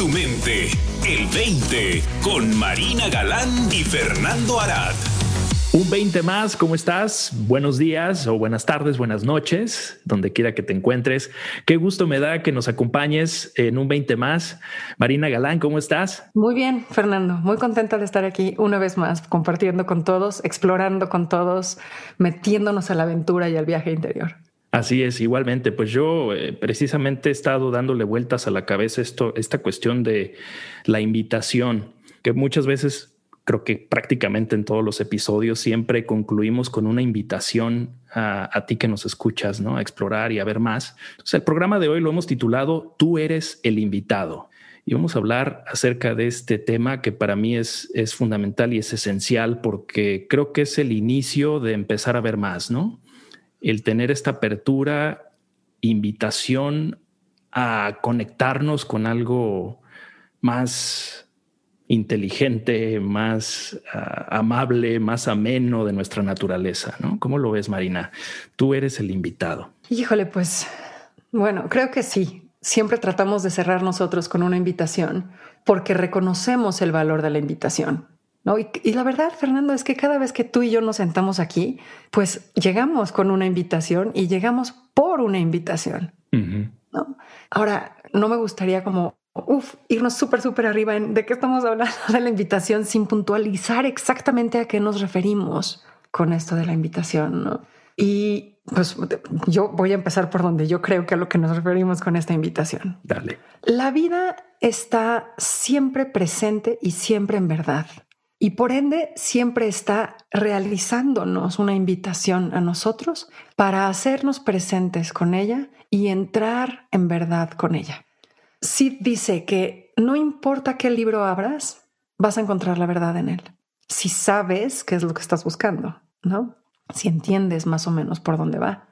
tu mente. El 20 con Marina Galán y Fernando Arad. Un 20 más, ¿cómo estás? Buenos días o buenas tardes, buenas noches, donde quiera que te encuentres. Qué gusto me da que nos acompañes en un 20 más. Marina Galán, ¿cómo estás? Muy bien, Fernando. Muy contenta de estar aquí una vez más, compartiendo con todos, explorando con todos, metiéndonos a la aventura y al viaje interior. Así es, igualmente. Pues yo eh, precisamente he estado dándole vueltas a la cabeza esto, esta cuestión de la invitación, que muchas veces creo que prácticamente en todos los episodios siempre concluimos con una invitación a, ti que nos escuchas, ¿no? A explorar y a ver más. Entonces, el programa de hoy lo hemos titulado Tú eres el invitado. Y vamos a hablar acerca de este tema que para mí es, es fundamental y es esencial porque creo que es el inicio de empezar a ver más, ¿no? El tener esta apertura, invitación a conectarnos con algo más inteligente, más ah, amable, más ameno de nuestra naturaleza, ¿no? ¿Cómo lo ves, Marina? Tú eres el invitado. Híjole, pues, bueno, creo que sí. Siempre tratamos de cerrar nosotros con una invitación porque reconocemos el valor de la invitación. ¿No? Y, la verdad, Fernando, es que cada vez que tú y yo nos sentamos aquí, pues llegamos con una invitación y llegamos por una invitación. ¿no? Ahora, no me gustaría como uf, irnos súper, súper arriba en de qué estamos hablando de la invitación sin puntualizar exactamente a qué nos referimos con esto de la invitación, ¿no? Y pues yo voy a empezar por donde yo creo que a lo que nos referimos con esta invitación. Dale. La vida está siempre presente y siempre en verdad. Y por ende, siempre está realizándonos una invitación a nosotros para hacernos presentes con ella y entrar en verdad con ella sí dice que no importa qué libro abras, vas a encontrar la verdad en él. Si sabes qué es lo que estás buscando, ¿no? Si entiendes más o menos por dónde va.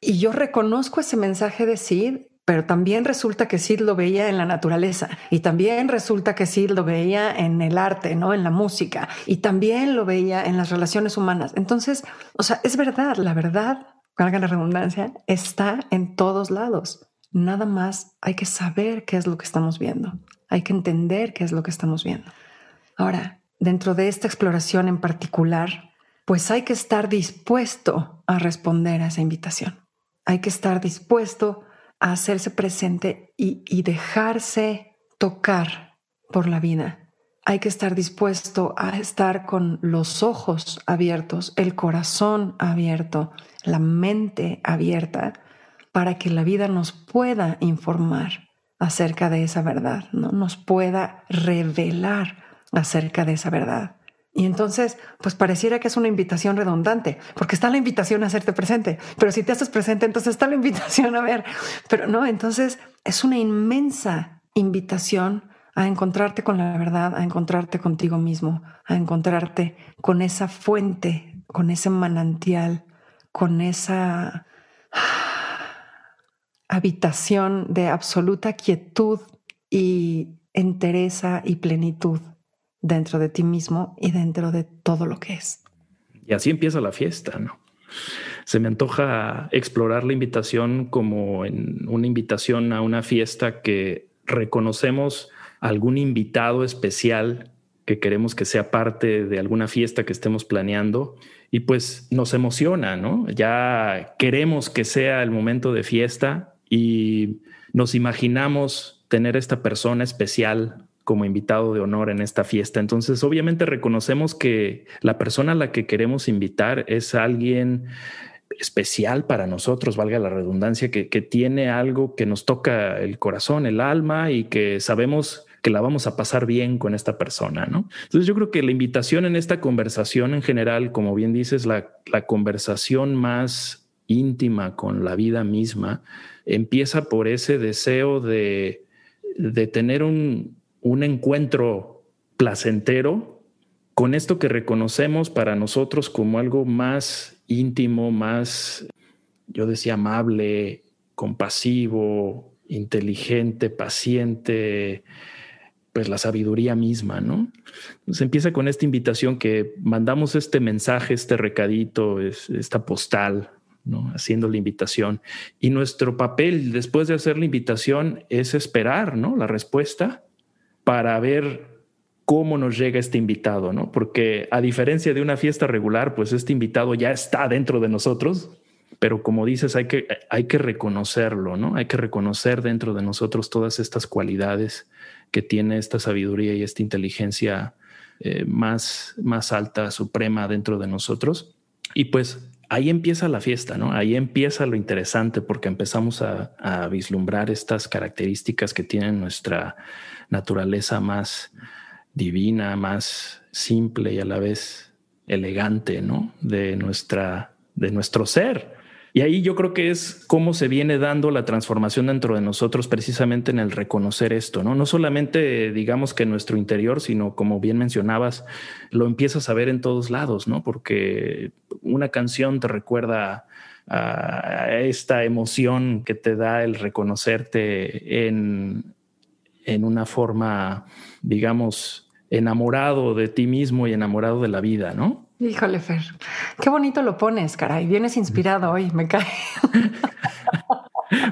Y yo reconozco ese mensaje de Sid, pero también resulta que Sid lo veía en la naturaleza y también resulta que Sid lo veía en el arte, ¿no? En la música y también lo veía en las relaciones humanas. Entonces, o sea, es verdad, la verdad, valga la redundancia, está en todos lados. Nada más hay que saber qué es lo que estamos viendo. Hay que entender qué es lo que estamos viendo. Ahora, dentro de esta exploración en particular, pues hay que estar dispuesto a responder a esa invitación. Hay que estar dispuesto hacerse presente y, dejarse tocar por la vida. Hay que estar dispuesto a estar con los ojos abiertos, el corazón abierto, la mente abierta para que la vida nos pueda informar acerca de esa verdad, ¿no? nos pueda revelar acerca de esa verdad. Y entonces, pues pareciera que es una invitación redundante, porque está la invitación a hacerte presente, pero si te haces presente, entonces está la invitación a ver, pero no, entonces es una inmensa invitación a encontrarte con la verdad, a encontrarte contigo mismo, a encontrarte con esa fuente, con ese manantial, con esa habitación de absoluta quietud y entereza y plenitud dentro de ti mismo y dentro de todo lo que es. Y así empieza la fiesta, ¿no? Se me antoja explorar la invitación como en una invitación a una fiesta que reconocemos algún invitado especial que queremos que sea parte de alguna fiesta que estemos planeando y pues nos emociona, ¿no? Ya queremos que sea el momento de fiesta y nos imaginamos tener esta persona especial como invitado de honor en esta fiesta. Entonces, obviamente reconocemos que la persona a la que queremos invitar es alguien especial para nosotros, valga la redundancia, que, que tiene algo que nos toca el corazón, el alma y que sabemos que la vamos a pasar bien con esta persona, ¿no? Entonces yo creo que la invitación en esta conversación en general, como bien dices, la, la conversación más íntima con la vida misma, empieza por ese deseo de, tener un, encuentro placentero con esto que reconocemos para nosotros como algo más íntimo, más, yo decía, amable, compasivo, inteligente, paciente, pues la sabiduría misma, ¿no? Entonces empieza con esta invitación que mandamos este mensaje, este recadito, esta postal ¿no? haciendo la invitación. Y nuestro papel después de hacer la invitación es esperar ¿no? la respuesta para ver cómo nos llega este invitado, ¿no? Porque a diferencia de una fiesta regular, pues este invitado ya está dentro de nosotros, pero como dices, hay que, hay que reconocerlo, ¿no? Hay que reconocer dentro de nosotros todas estas cualidades que tiene esta sabiduría y esta inteligencia eh, más, más alta, suprema dentro de nosotros. Y pues ahí empieza la fiesta, ¿no? Ahí empieza lo interesante porque empezamos a, vislumbrar estas características que tiene nuestra naturaleza más divina, más simple y a la vez elegante, ¿no? De nuestra, de nuestro ser. Y ahí yo creo que es cómo se viene dando la transformación dentro de nosotros precisamente en el reconocer esto, ¿no? No solamente digamos que en nuestro interior, sino como bien mencionabas, lo empiezas a ver en todos lados, ¿no? Porque una canción te recuerda a esta emoción que te da el reconocerte en, en una forma, digamos, enamorado de ti mismo y enamorado de la vida, ¿no? Híjole, Fer, qué bonito lo pones, caray. Vienes inspirado hoy, me cae.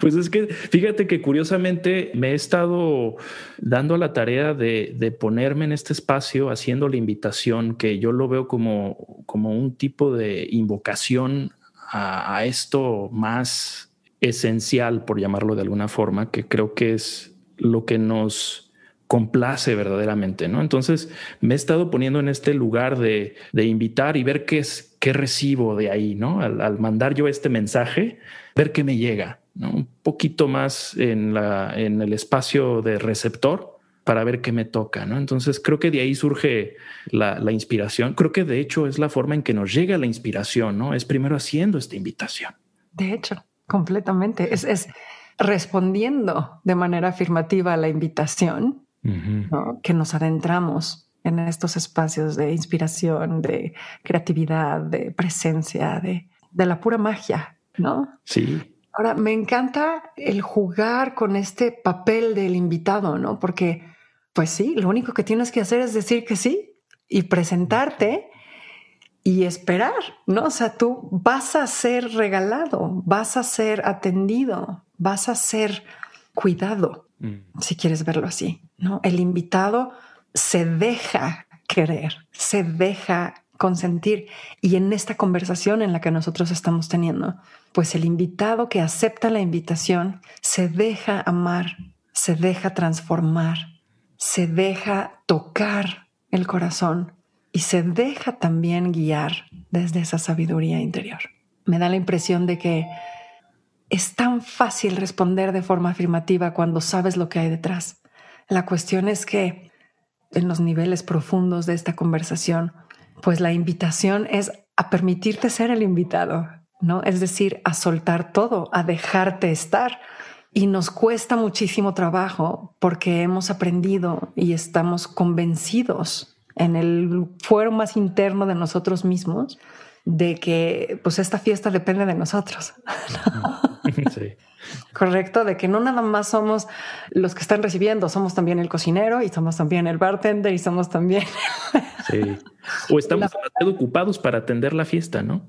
Pues es que fíjate que curiosamente me he estado dando la tarea de, ponerme en este espacio haciendo la invitación que yo lo veo como, como un tipo de invocación a, esto más esencial, por llamarlo de alguna forma, que creo que es lo que nos complace verdaderamente, ¿no? Entonces me he estado poniendo en este lugar de, invitar y ver qué es, qué recibo de ahí, ¿no? Al, mandar yo este mensaje, ver qué me llega, ¿no? Un poquito más en, la, en el espacio de receptor para ver qué me toca, ¿no? Entonces creo que de ahí surge la, la inspiración. Creo que de hecho es la forma en que nos llega la inspiración, ¿no? Es primero haciendo esta invitación. De hecho, completamente. Es, es respondiendo de manera afirmativa a la invitación que nos adentramos en estos espacios de inspiración, de creatividad, de presencia, de, de la pura magia, ¿no? Sí. Ahora, me encanta el jugar con este papel del invitado, ¿no? Porque, pues sí, lo único que tienes que hacer es decir que sí y presentarte y esperar, ¿no? O sea, tú vas a ser regalado, vas a ser atendido, vas a ser cuidado, mm. si quieres verlo así. ¿no? El invitado se deja querer, se deja consentir. Y en esta conversación en la que nosotros estamos teniendo, pues el invitado que acepta la invitación se deja amar, se deja transformar, se deja tocar el corazón y se deja también guiar desde esa sabiduría interior. Me da la impresión de que es tan fácil responder de forma afirmativa cuando sabes lo que hay detrás. La cuestión es que en los niveles profundos de esta conversación, pues la invitación es a permitirte ser el invitado, ¿no? Es decir, a soltar todo, a dejarte estar. Y nos cuesta muchísimo trabajo porque hemos aprendido y estamos convencidos en el fuero más interno de nosotros mismos de que pues esta fiesta depende de nosotros. Sí. Correcto, de que no nada más somos los que están recibiendo, somos también el cocinero y somos también el bartender y somos también. Sí. O estamos demasiado ocupados para atender la fiesta, ¿no?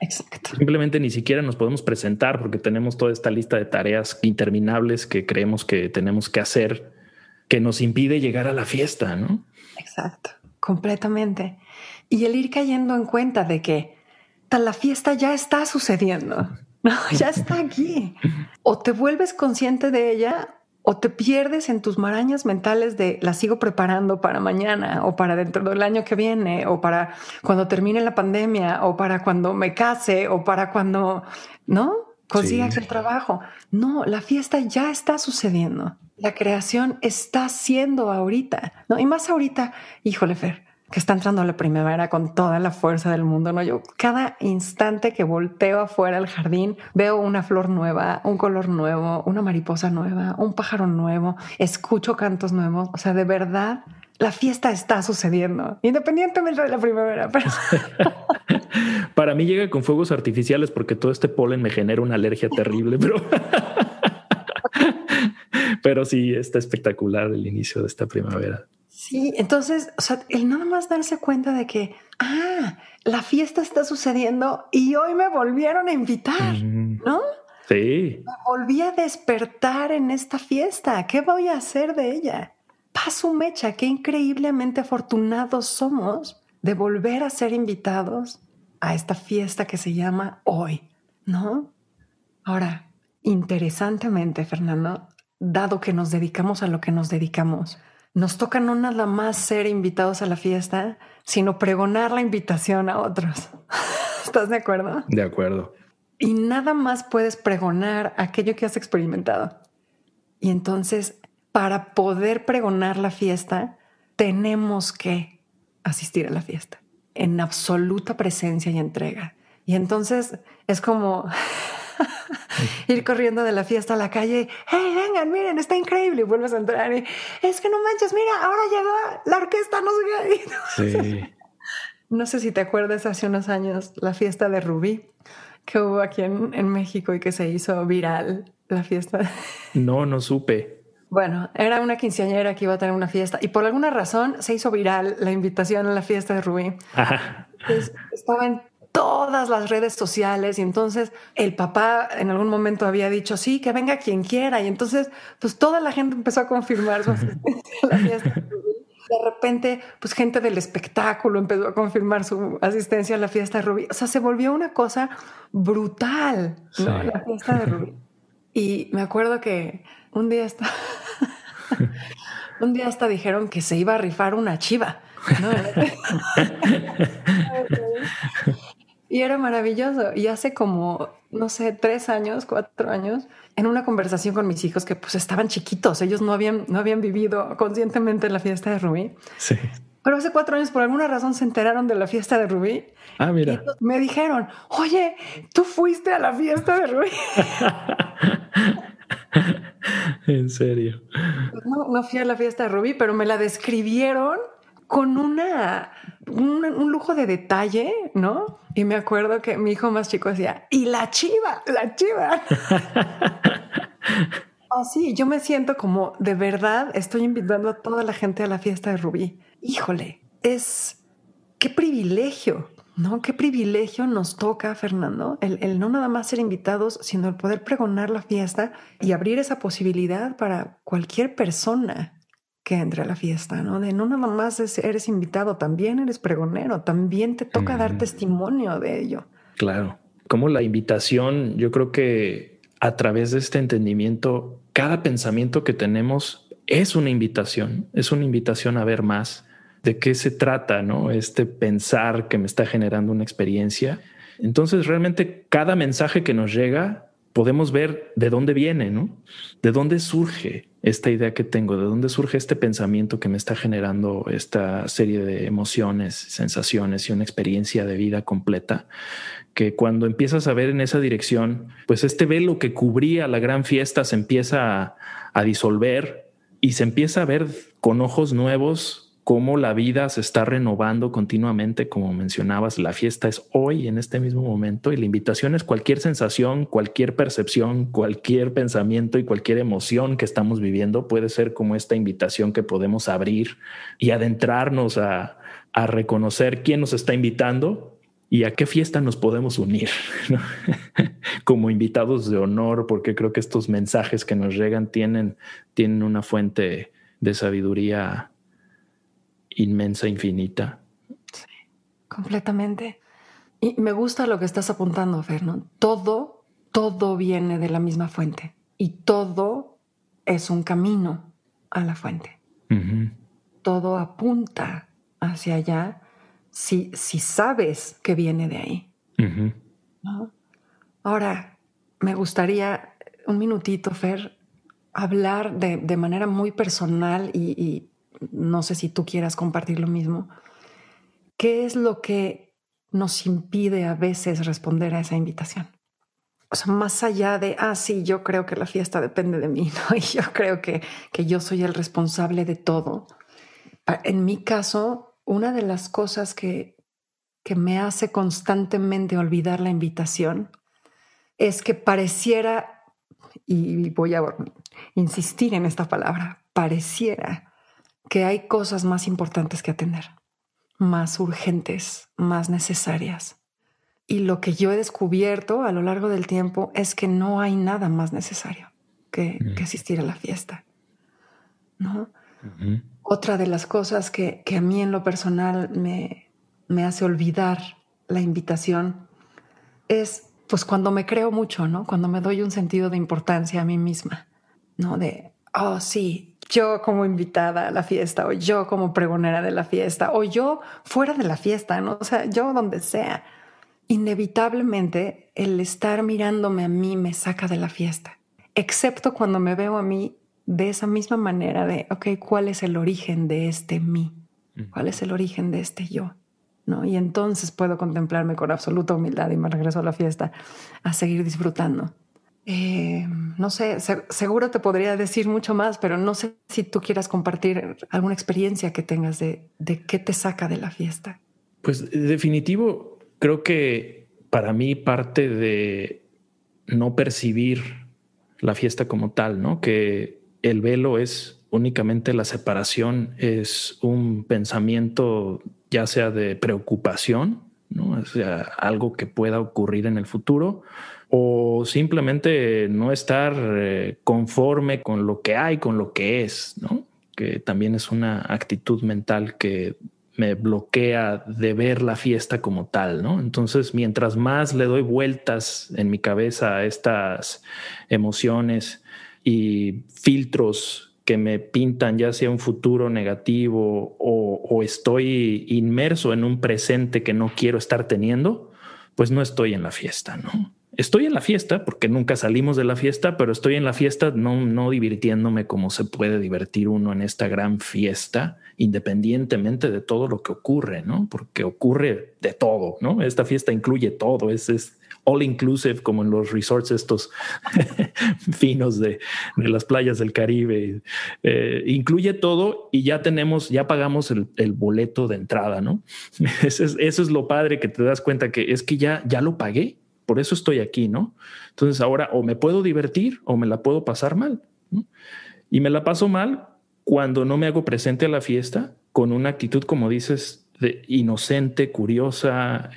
Exacto. Simplemente ni siquiera nos podemos presentar porque tenemos toda esta lista de tareas interminables que creemos que tenemos que hacer que nos impide llegar a la fiesta, ¿no? Exacto, completamente. Y el ir cayendo en cuenta de que la fiesta ya está sucediendo. No, ya está aquí. O te vuelves consciente de ella o te pierdes en tus marañas mentales de la sigo preparando para mañana o para dentro del año que viene o para cuando termine la pandemia o para cuando me case o para cuando, ¿no? Consigas el trabajo. No, la fiesta ya está sucediendo. La creación está siendo ahorita, ¿no? Y más ahorita, híjole, Fer, que está entrando la primavera con toda la fuerza del mundo, ¿no? Yo cada instante que volteo afuera al jardín veo una flor nueva, un color nuevo, una mariposa nueva, un pájaro nuevo, escucho cantos nuevos, o sea, de verdad la fiesta está sucediendo, independientemente de la primavera. Para mí llega con fuegos artificiales porque todo este polen me genera una alergia terrible, pero... pero sí, está espectacular el inicio de esta primavera. Sí, entonces, o sea, el nada más darse cuenta de que, ah, la fiesta está sucediendo y hoy me volvieron a invitar, ¿no? Sí. Me volví a despertar en esta fiesta. ¿Qué voy a hacer de ella? Paso mecha, qué increíblemente afortunados somos de volver a ser invitados a esta fiesta que se llama hoy, ¿no? Ahora, interesantemente, Fernando, dado que nos dedicamos a lo que nos dedicamos, nos toca no nada más ser invitados a la fiesta, sino pregonar la invitación a otros. ¿Estás de acuerdo? De acuerdo. Y nada más puedes pregonar aquello que has experimentado. Y entonces, para poder pregonar la fiesta, tenemos que asistir a la fiesta en absoluta presencia y entrega. Y entonces es como ir corriendo de la fiesta a la calle. Hey, vengan, miren, está increíble. Y vuelves a entrar y es que no manches, mira, ahora llegó la orquesta, no sé qué. Sí. No sé si te acuerdas hace unos años la fiesta de Rubí que hubo aquí en, en México y que se hizo viral la fiesta. No, no supe. Bueno, era una quinceañera que iba a tener una fiesta y por alguna razón se hizo viral la invitación a la fiesta de Rubí. estaba en todas las redes sociales y entonces el papá en algún momento había dicho, sí, que venga quien quiera y entonces pues toda la gente empezó a confirmar su asistencia a la fiesta de repente, pues gente del espectáculo empezó a confirmar su asistencia a la fiesta de Rubí. O sea, se volvió una cosa brutal, ¿no? La fiesta de Rubí. Y me acuerdo que un día hasta, un día hasta dijeron que se iba a rifar una chiva. y era maravilloso. Y hace como, no sé, tres años, cuatro años, en una conversación con mis hijos que pues estaban chiquitos, ellos no habían, no habían vivido conscientemente la fiesta de Rubí. Sí. Pero hace cuatro años, por alguna razón, se enteraron de la fiesta de Rubí. Ah, mira. me dijeron, oye, tú fuiste a la fiesta de Rubí. en serio. No, no fui a la fiesta de Rubí, pero me la describieron con una, un, lujo de detalle, ¿no? Y me acuerdo que mi hijo más chico decía, y la chiva, la chiva. Así, yo me siento como de verdad estoy invitando a toda la gente a la fiesta de Rubí. Híjole, es qué privilegio, ¿no? Qué privilegio nos toca, Fernando, el, el, no nada más ser invitados, sino el poder pregonar la fiesta y abrir esa posibilidad para cualquier persona que entre a la fiesta, ¿no? De no nada más eres invitado, también eres pregonero, también te toca dar testimonio de ello. Claro, como la invitación, yo creo que a través de este entendimiento cada pensamiento que tenemos es una invitación, es una invitación a ver más de qué se trata, ¿no? Este pensar que me está generando una experiencia. Entonces, realmente cada mensaje que nos llega, podemos ver de dónde viene, ¿no? De dónde surge esta idea que tengo, de dónde surge este pensamiento que me está generando esta serie de emociones, sensaciones y una experiencia de vida completa que cuando empiezas a ver en esa dirección, pues este velo que cubría la gran fiesta se empieza a, disolver y se empieza a ver con ojos nuevos cómo la vida se está renovando continuamente, como mencionabas, la fiesta es hoy, en este mismo momento, y la invitación es cualquier sensación, cualquier percepción, cualquier pensamiento y cualquier emoción que estamos viviendo puede ser como esta invitación que podemos abrir y adentrarnos a, a reconocer quién nos está invitando y a qué fiesta nos podemos unir como invitados de honor, porque creo que estos mensajes que nos llegan tienen, tienen una fuente de sabiduría inmensa, infinita. Sí, completamente. Y me gusta lo que estás apuntando, Fernando. Todo, todo viene de la misma fuente y todo es un camino a la fuente. Todo apunta hacia allá si, si sabes que viene de ahí. Ahora, me gustaría un minutito, Fer, hablar de, de manera muy personal y, y, no sé si tú quieras compartir lo mismo. ¿Qué es lo que nos impide a veces responder a esa invitación? O sea, más allá de, ah, sí, yo creo que la fiesta depende de mí, ¿no? Y yo creo que, que yo soy el responsable de todo. En mi caso, una de las cosas que, que me hace constantemente olvidar la invitación es que pareciera, y voy a insistir en esta palabra, pareciera que hay cosas más importantes que atender. más urgentes, más necesarias. Y lo que yo he descubierto a lo largo del tiempo es que no hay nada más necesario que, mm. asistir a la fiesta. ¿no? Otra de las cosas que, a mí en lo personal me, me hace olvidar la invitación es pues cuando me creo mucho, ¿no? Cuando me doy un sentido de importancia a mí misma, ¿no? De, oh, sí, yo como invitada a la fiesta, o yo como pregonera de la fiesta, o yo fuera de la fiesta, ¿no? O sea, yo donde sea. Inevitablemente el estar mirándome a mí me saca de la fiesta, excepto cuando me veo a mí de esa misma manera de, ok, ¿cuál es el origen de este mí? ¿Cuál es el origen de este yo? Y entonces puedo contemplarme con absoluta humildad y me regreso a la fiesta a seguir disfrutando. Eh, no sé, seguro te podría decir mucho más, pero no sé si tú quieras compartir alguna experiencia que tengas de, qué te saca de la fiesta. Pues definitivo, creo que para mí parte de no percibir la fiesta como tal, ¿no? Que el velo es únicamente la separación, es un pensamiento ya sea de preocupación, ¿no? sea, algo que pueda ocurrir en el futuro, o simplemente no estar eh, conforme con lo que hay, con lo que es, ¿no? que también es una actitud mental que me bloquea de ver la fiesta como tal, ¿no? Entonces, mientras más le doy vueltas en mi cabeza a estas emociones y filtros que me pintan ya sea un futuro negativo o, estoy inmerso en un presente que no quiero estar teniendo, pues no estoy en la fiesta, ¿no? Estoy en la fiesta porque nunca salimos de la fiesta, pero estoy en la fiesta no, no divirtiéndome como se puede divertir uno en esta gran fiesta, independientemente de todo lo que ocurre, ¿no? Porque ocurre de todo, ¿no? Esta fiesta incluye todo, es, es all inclusive, como en los resorts estos finos de, las playas del Caribe. Eh, incluye todo y ya tenemos, ya pagamos el, boleto de entrada, ¿no? Eso es, eso es, lo padre que te das cuenta que es que ya, ya lo pagué, por eso estoy aquí, ¿no? Entonces ahora o me puedo divertir o me la puedo pasar mal. Y me la paso mal cuando no me hago presente a la fiesta con una actitud, como dices, de inocente, curiosa,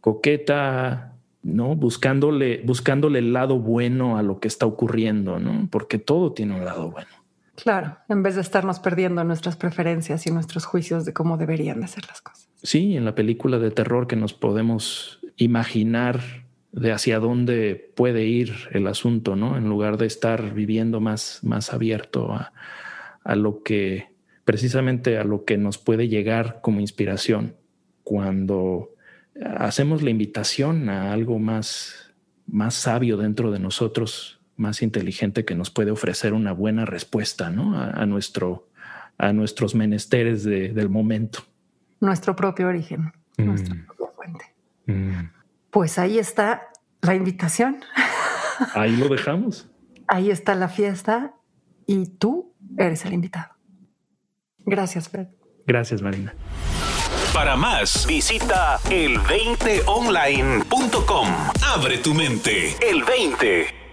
coqueta, ¿no? Buscándole, buscándole el lado bueno a lo que está ocurriendo, ¿no? Porque todo tiene un lado bueno. Claro, en vez de estarnos perdiendo nuestras preferencias y nuestros juicios de cómo deberían de ser las cosas. Sí, en la película de terror que nos podemos imaginar de hacia dónde puede ir el asunto, ¿no? En lugar de estar viviendo más, más abierto a, a lo que, precisamente a lo que nos puede llegar como inspiración cuando hacemos la invitación a algo más, más sabio dentro de nosotros, más inteligente que nos puede ofrecer una buena respuesta ¿no? a, nuestro, a nuestros menesteres del momento. Nuestro propio origen, mm. nuestra propia fuente. Mm. Pues ahí está la invitación. Ahí lo dejamos. Ahí está la fiesta y tú eres el invitado. Gracias, Fred. Gracias, Marina. Para más, visita el20online.com. Abre tu mente. El 20.